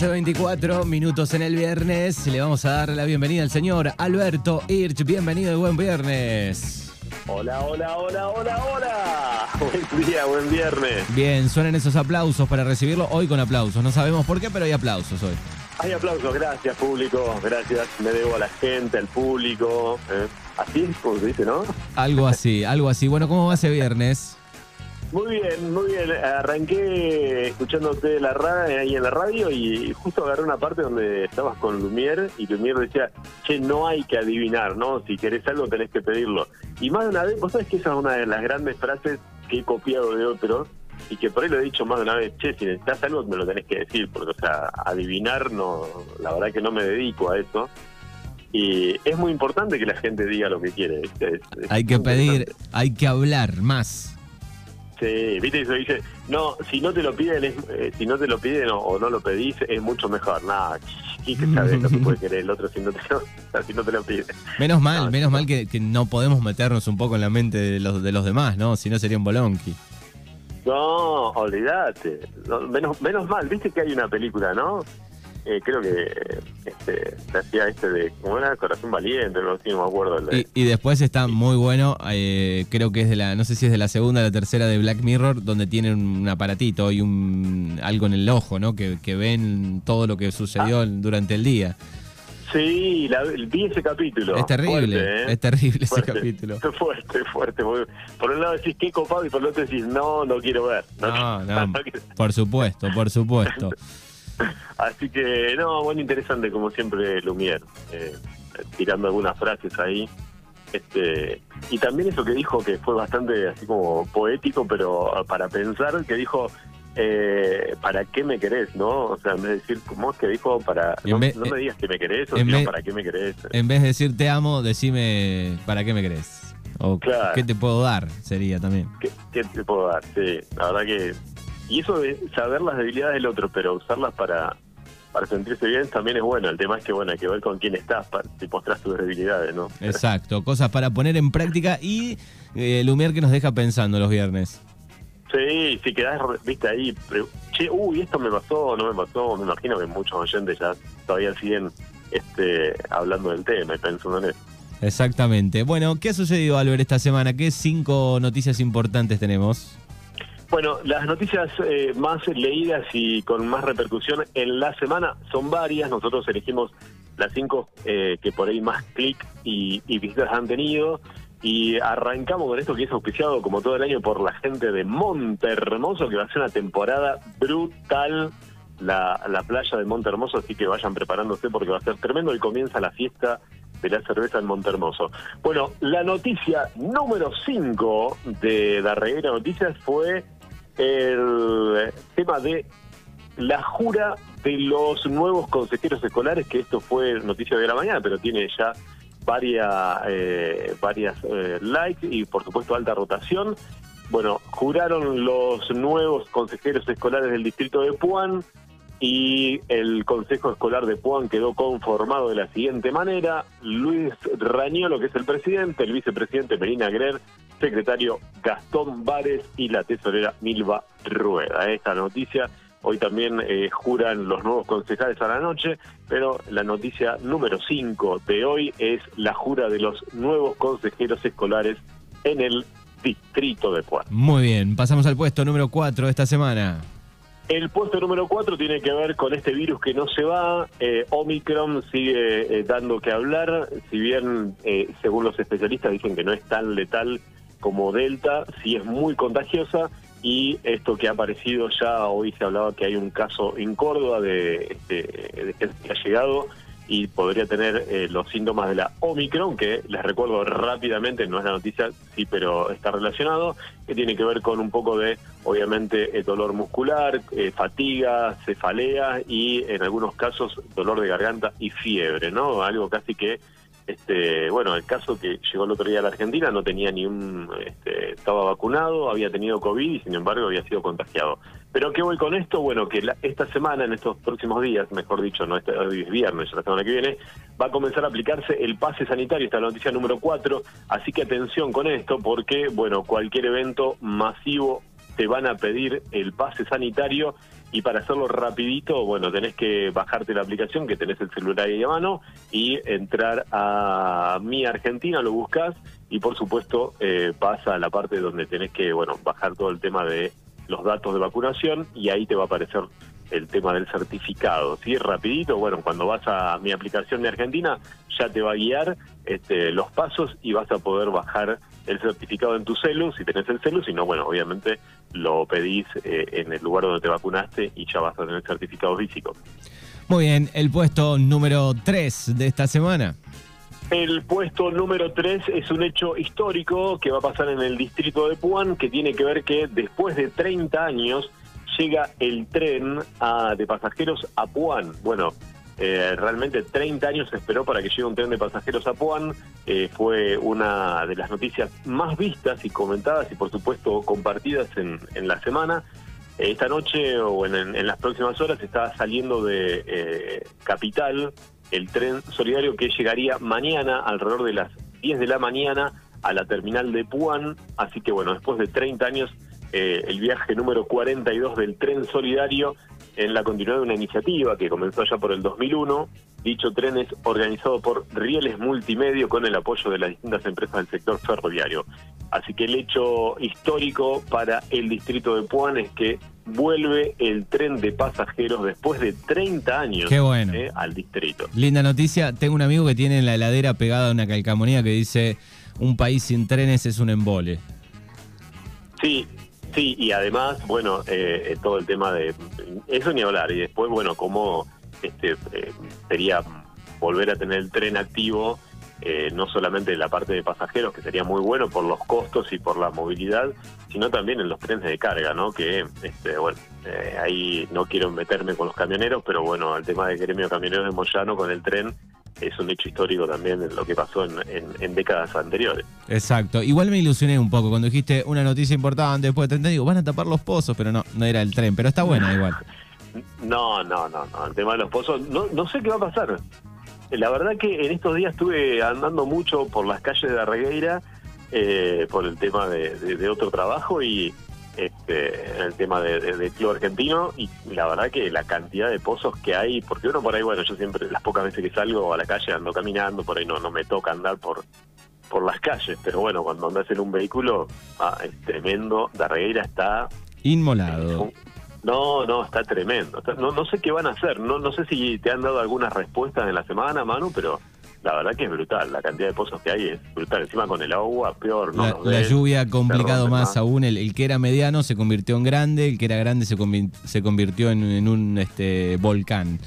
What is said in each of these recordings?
Son las 11.24 minutos en el viernes. Le vamos a dar la bienvenida al señor Alberto Hirsch. Bienvenido y buen viernes. Hola, hola, hola, hola, hola. Buen día, buen viernes. Bien, suenan esos aplausos para recibirlo hoy con aplausos. No sabemos por qué, pero hay aplausos hoy. Hay aplausos, gracias público, gracias. Me debo a la gente, al público. ¿eh? Así es como se dice, ¿no? Algo así, algo así. Bueno, ¿cómo va ese viernes? Muy bien, muy bien. Arranqué escuchándote la radio, ahí en la radio y justo agarré una parte donde estabas con Lumier y Lumier decía, che, no hay que adivinar, ¿no? Si querés algo tenés que pedirlo. Y más de una vez, vos sabés que esa es una de las grandes frases que he copiado de otros y que por ahí lo he dicho más de una vez, che, si necesitas algo me lo tenés que decir, porque, o sea, adivinar, no, la verdad que no me dedico a eso. Y es muy importante que la gente diga lo que quiere. hay que pedir, hay que hablar más. Sí, viste eso dice, no, si no te lo piden, eh, si no te lo piden o, no lo pedís, es mucho mejor. Nada, ¿qué sabes lo que puede querer el otro si no te lo, si no te lo pide? Menos mal, menos mal que, no podemos meternos un poco en la mente de los, de los demás, ¿no? Si no sería un bolonqui. No, olvídate. menos, menos mal, viste que hay una película, ¿no? Eh, creo que este, hacía este de, como era Corazón Valiente, no, me acuerdo. y, después está muy bueno, eh, creo que es de la, no sé si es de la segunda o la tercera de Black Mirror, donde tienen un aparatito y un algo en el ojo, ¿no? Que, ven todo lo que sucedió ah. durante el día. Sí, vi ese capítulo. Es terrible, ¿eh? es terrible ese capítulo. Fuerte, fuerte. Por un lado decís qué copado y por el otro decís no, no quiero ver. No, no, por supuesto, por supuesto. Así que, no, bueno, interesante como siempre Lumier, eh, tirando algunas frases ahí. Este, y también eso que dijo que fue bastante así como poético, pero para pensar, que dijo, eh, ¿para qué me querés? ¿No? O sea, en vez de decir, ¿cómo es que dijo? Para, no, me digas que me querés, o sino ¿para qué me querés? En vez de decir te amo, decime, ¿para qué me querés? O ¿qué te puedo dar? Sería también. ¿Qué, ¿Qué, te puedo dar? Sí, la verdad que y eso de saber las debilidades del otro, pero usarlas para, para sentirse bien también es bueno. El tema es que, bueno, hay que ver con quién estás, para, si mostrás tus debilidades, ¿no? Exacto, cosas para poner en práctica y eh, el humier que nos deja pensando los viernes. Sí, si quedás, viste, ahí, che, uy, esto me pasó, no me pasó, me imagino que muchos oyentes ya todavía siguen este, hablando del tema y pensando en eso. Exactamente. Bueno, ¿qué ha sucedido, Albert, esta semana? ¿Qué cinco noticias importantes tenemos? Bueno, las noticias eh, más leídas y con más repercusión en la semana son varias. Nosotros elegimos las cinco eh, que por ahí más clic y, visitas han tenido. Y arrancamos con esto que es auspiciado como todo el año por la gente de Monte Hermoso, que va a ser una temporada brutal la, la playa de Monte Hermoso, así que vayan preparándose porque va a ser tremendo y comienza la fiesta de la cerveza en Montermoso. Bueno, la noticia número 5 de la Reguera Noticias fue el tema de la jura de los nuevos consejeros escolares, que esto fue noticia de la mañana, pero tiene ya varias, eh, varias eh, likes y por supuesto alta rotación. Bueno, juraron los nuevos consejeros escolares del distrito de Puan y el Consejo Escolar de Puan quedó conformado de la siguiente manera. Luis Rañolo, que es el presidente, el vicepresidente Melina Grer, secretario Gastón Vares y la tesorera Milva Rueda. Esta noticia hoy también eh, juran los nuevos concejales a la noche, pero la noticia número 5 de hoy es la jura de los nuevos consejeros escolares en el distrito de Puan. Muy bien, pasamos al puesto número 4 esta semana. El puesto número 4 tiene que ver con este virus que no se va. Eh, Omicron sigue eh, dando que hablar, si bien según los especialistas dicen que no es tan letal como Delta, sí es muy contagiosa y esto que ha aparecido ya, hoy se hablaba que hay un caso en Córdoba de, este, gente que ha llegado y podría tener eh, los síntomas de la Omicron, que les recuerdo rápidamente, no es la noticia, sí, pero está relacionado, que tiene que ver con un poco de, obviamente, el dolor muscular, eh, fatiga, cefalea y en algunos casos dolor de garganta y fiebre, ¿no? Algo casi que este, bueno, el caso que llegó el otro día a la Argentina no tenía ni un, este, estaba vacunado, había tenido COVID y sin embargo había sido contagiado. Pero ¿qué voy con esto? Bueno, que esta semana, en estos próximos días, mejor dicho, no este hoy es viernes, la semana que viene, va a comenzar a aplicarse el pase sanitario, esta la noticia número 4, así que atención con esto porque, bueno, cualquier evento masivo te van a pedir el pase sanitario y para hacerlo rapidito, bueno, tenés que bajarte la aplicación que tenés el celular ahí a mano y entrar a Mi Argentina, lo buscas y por supuesto eh, pasa a la parte donde tenés que, bueno, bajar todo el tema de los datos de vacunación y ahí te va a aparecer el tema del certificado. Es rapidito, bueno, cuando vas a mi aplicación de Argentina ya te va a guiar este, los pasos y vas a poder bajar el certificado en tu celu, si tenés el celu, si no, bueno, obviamente lo pedís eh, en el lugar donde te vacunaste y ya vas a tener certificado físico. Muy bien, el puesto número 3 de esta semana. El puesto número 3 es un hecho histórico que va a pasar en el distrito de Puan, que tiene que ver que después de 30 años llega el tren de pasajeros a Puan. Bueno, eh, realmente 30 años se esperó para que llegue un tren de pasajeros a Puan. Eh, fue una de las noticias más vistas y comentadas y por supuesto compartidas en, la semana. esta noche o en, las próximas horas está saliendo de eh, Capital el tren solidario que llegaría mañana alrededor de las 10 de la mañana a la terminal de Puan. Así que bueno, después de 30 años eh, el viaje número 42 del tren solidario en la continuidad de una iniciativa que comenzó ya por el 2001. Dicho tren es organizado por Rieles Multimedio con el apoyo de las distintas empresas del sector ferroviario. Así que el hecho histórico para el distrito de Puan es que vuelve el tren de pasajeros después de 30 años eh, al distrito. Linda noticia. Tengo un amigo que tiene en la heladera pegada una calcamonía que dice: Un país sin trenes es un embole. Sí, Sí, y además, bueno, eh, todo el tema de eso ni hablar. Y después, bueno, cómo este, eh, sería volver a tener el tren activo, eh, no solamente en la parte de pasajeros, que sería muy bueno por los costos y por la movilidad, sino también en los trenes de carga, ¿no? Que, este, bueno, ahí no quiero meterme con los camioneros, pero bueno, el tema del gremio camionero de Moyano con el tren es un hecho histórico también en lo que pasó en, décadas anteriores. Exacto. Igual me ilusioné un poco cuando dijiste una noticia importante después de 30 digo, van a tapar los pozos, pero no, no era el tren, pero está bueno igual. No, no, no, no, el tema de los pozos, no, no sé qué va a pasar. La verdad que en estos días estuve andando mucho por las calles de Arregueira eh, por el tema de otro trabajo y este, en el tema de, club argentino y la verdad que la cantidad de pozos que hay, porque uno por ahí, bueno, yo siempre las pocas veces que salgo a la calle ando caminando, por ahí no, no me toca andar por por las calles, pero bueno, cuando andas en un vehículo ah, es tremendo, Darreguera está... Inmolado. no, no, está tremendo. no, no sé qué van a hacer, no, no sé si te han dado algunas respuestas en la semana, Manu, pero la verdad que es brutal, la cantidad de pozos que hay es brutal. Encima con el agua, peor, ¿no? La, lluvia ha complicado más aún. El, que era mediano se convirtió en grande, el que era grande se, se convirtió en, un este, volcán.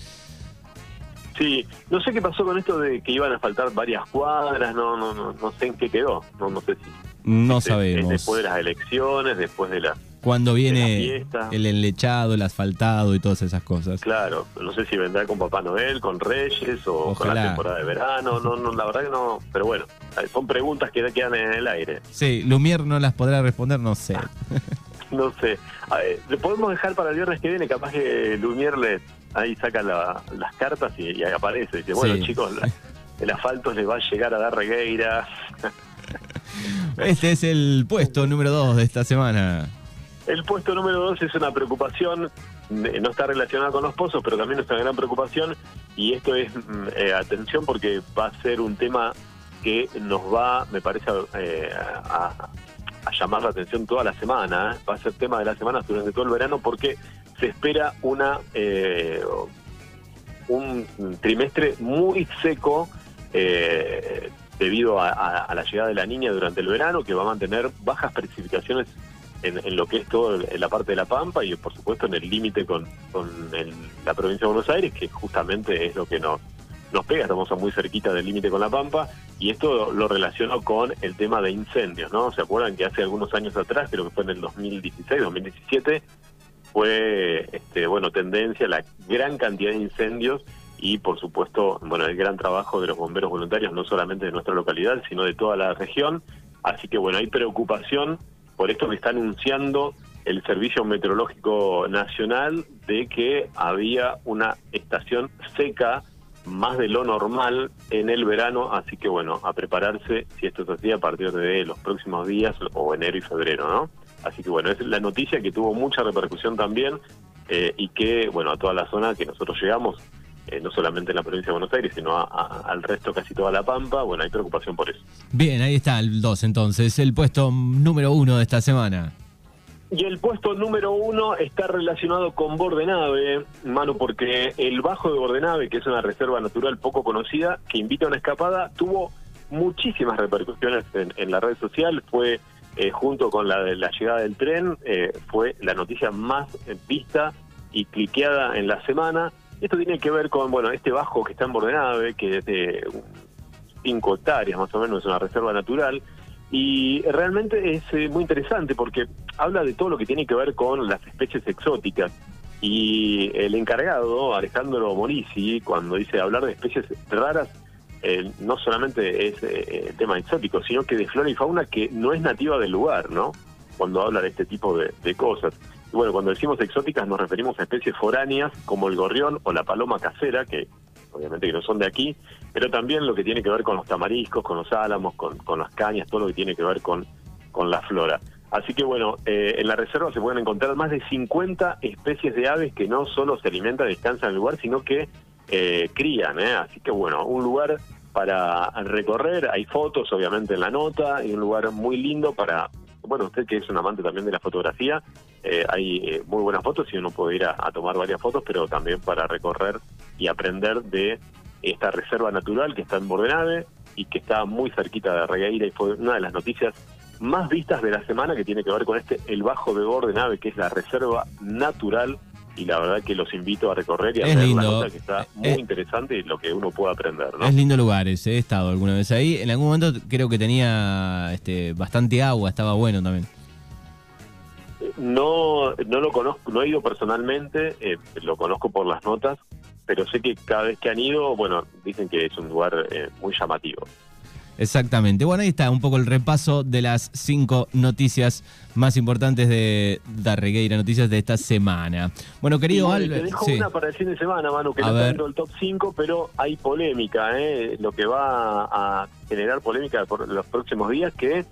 Sí, no sé qué pasó con esto de que iban a faltar varias cuadras, no no no, no sé en qué quedó, no, no sé si... No sabemos. Después de las elecciones, después de la cuando viene el enlechado, el asfaltado y todas esas cosas. Claro, no sé si vendrá con Papá Noel, con Reyes o con la temporada de verano, no, no, la verdad que no, pero bueno, son preguntas que quedan en el aire. Sí, Lumier no las podrá responder, no sé. no sé, le podemos dejar para el viernes que viene, capaz que Lumier le, ahí saca las cartas y, aparece, dice, bueno chicos, el asfalto les va a llegar a dar regueira. Este es el puesto número dos de esta semana. El puesto número dos es una preocupación, eh, no está relacionada con los pozos, pero también es una gran preocupación y esto es, mm, eh, atención porque va a ser un tema que nos va, me parece, eh, a, llamar la atención toda la semana, va a ser tema de la semana durante todo el verano porque se espera una un trimestre muy seco debido a, la llegada de la niña durante el verano, que va a mantener bajas precipitaciones en, lo que es todo en la parte de La Pampa y por supuesto en el límite con, la provincia de Buenos Aires, que justamente es lo que nos, nos pega, estamos muy cerquita del límite con La Pampa, y esto lo relaciono con el tema de incendios, ¿no? ¿Se acuerdan que hace algunos años atrás, creo que fue en el 2016, 2017, fue, este, bueno, tendencia la gran cantidad de incendios y por supuesto, bueno, el gran trabajo de los bomberos voluntarios, no solamente de nuestra localidad, sino de toda la región. Así que bueno, hay preocupación por esto que está anunciando el Servicio Meteorológico Nacional de que había una estación seca más de lo normal en el verano, así que bueno, a prepararse si esto es así a partir de los próximos días o enero y febrero, ¿no? Así que bueno, es la noticia que tuvo mucha repercusión también eh, y que, bueno, a toda la zona que nosotros llegamos, eh, no solamente en la provincia de Buenos Aires, sino al resto, casi toda la Pampa, bueno, hay preocupación por eso. Bien, ahí está el 2 entonces, el puesto número uno de esta semana. Y el puesto número uno está relacionado con Bordenave, mano, porque el Bajo de Bordenave, que es una reserva natural poco conocida, que invita a una escapada, tuvo muchísimas repercusiones en, la red social, fue eh, junto con la de la llegada del tren, eh, fue la noticia más vista y cliqueada en la semana. Esto tiene que ver con, bueno, este bajo que está en Bordenave, que es de 5 hectáreas más o menos, es una reserva natural, y realmente es eh, muy interesante porque habla de todo lo que tiene que ver con las especies exóticas. Y el encargado, Alejandro Morisi, cuando dice hablar de especies raras, eh, no solamente es eh, tema exótico, sino que de flora y fauna que no es nativa del lugar, ¿no? Cuando habla de este tipo de, cosas. Y bueno, cuando decimos exóticas nos referimos a especies foráneas como el gorrión o la paloma casera, que obviamente que no son de aquí, pero también lo que tiene que ver con los tamariscos, con los álamos, con, con las cañas, todo lo que tiene que ver con, con la flora. Así que bueno, eh, en la reserva se pueden encontrar más de 50 especies de aves que no solo se alimentan y descansan en el lugar, sino que eh, crían, ¿eh? así que bueno, un lugar para recorrer, hay fotos obviamente en la nota, y un lugar muy lindo para, bueno, usted que es un amante también de la fotografía, eh, hay muy buenas fotos y uno puede ir a, tomar varias fotos, pero también para recorrer y aprender de esta reserva natural que está en Bordenave y que está muy cerquita de Regueira y fue una de las noticias más vistas de la semana que tiene que ver con este El Bajo de Bordenave, que es la reserva natural y la verdad que los invito a recorrer y a ver la nota que está muy eh, interesante y lo que uno puede aprender. ¿no? Es lindo lugar ese, he estado alguna vez ahí. En algún momento creo que tenía este, bastante agua, estaba bueno también. No, no lo conozco, no he ido personalmente, eh, lo conozco por las notas, pero sé que cada vez que han ido, bueno, dicen que es un lugar eh, muy llamativo. Exactamente. Bueno, ahí está un poco el repaso de las cinco noticias más importantes de Darregueira, noticias de esta semana. Bueno, querido Albert. Te dejo una para el fin de semana, Manu, que no está del top 5, pero hay polémica, ¿eh? lo que va a generar polémica por los próximos días, que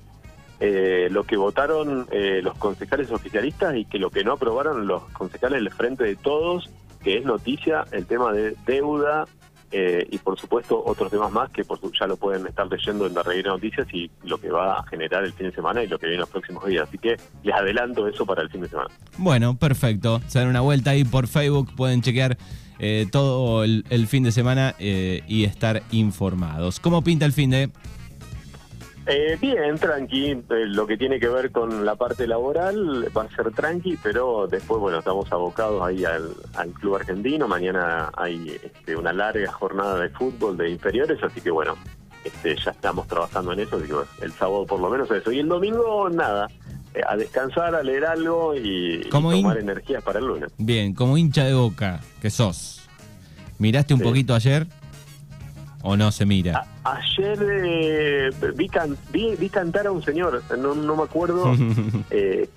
eh, lo que votaron eh, los concejales oficialistas y que lo que no aprobaron los concejales del Frente de Todos, que es noticia el tema de deuda eh, y por supuesto otros temas más que por, ya lo pueden estar leyendo en la de Noticias y lo que va a generar el fin de semana y lo que viene los próximos días. Así que les adelanto eso para el fin de semana. Bueno, perfecto. Se dan una vuelta ahí por Facebook, pueden chequear eh, todo el, fin de semana eh, y estar informados. ¿Cómo pinta el fin de...? Eh, bien, tranqui. Eh, lo que tiene que ver con la parte laboral va a ser tranqui, pero después, bueno, estamos abocados ahí al, club argentino. Mañana hay este, una larga jornada de fútbol de inferiores, así que bueno, este, ya estamos trabajando en eso. Digo, el sábado por lo menos eso. Y el domingo, nada. Eh, a descansar, a leer algo y, tomar energías para el lunes. Bien, como hincha de boca que sos, ¿miraste un poquito ayer? ¿O no se mira? ayer eh, vi, vi, cantar a un señor, no, me acuerdo. eh,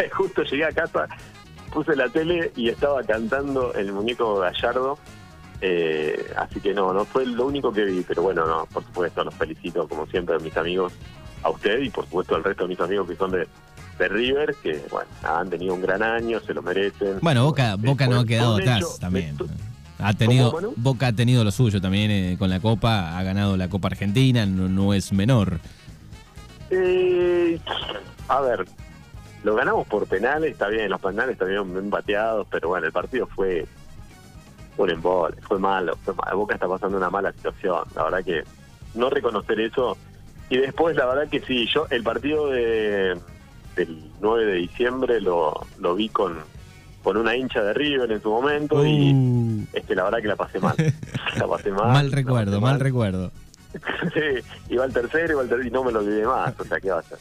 justo llegué a casa, puse la tele y estaba cantando el muñeco Gallardo. Eh, así que no, no fue lo único que vi, pero bueno, no, por supuesto, los felicito como siempre a mis amigos, a usted y por supuesto al resto de mis amigos que son de, de River, que bueno, han tenido un gran año, se lo merecen. Bueno, Boca, Boca no ha quedado atrás también. Ha tenido, Boca ha tenido lo suyo también eh, con la Copa, ha ganado la Copa Argentina, no, es menor. Eh, a ver, lo ganamos por penales, está bien, los penales están bien bateados, pero bueno, el partido fue un embole, fue malo, fue Boca está pasando una mala situación, la verdad que no reconocer eso. Y después, la verdad que sí, yo el partido de, del 9 de diciembre lo, lo vi con, con una hincha de River en su momento y uh. este, la verdad que la pasé mal. la pasé mal. mal recuerdo, mal, recuerdo. sí, iba al tercero, iba al tercero y no me lo olvidé más. O sea, ¿qué va a hacer?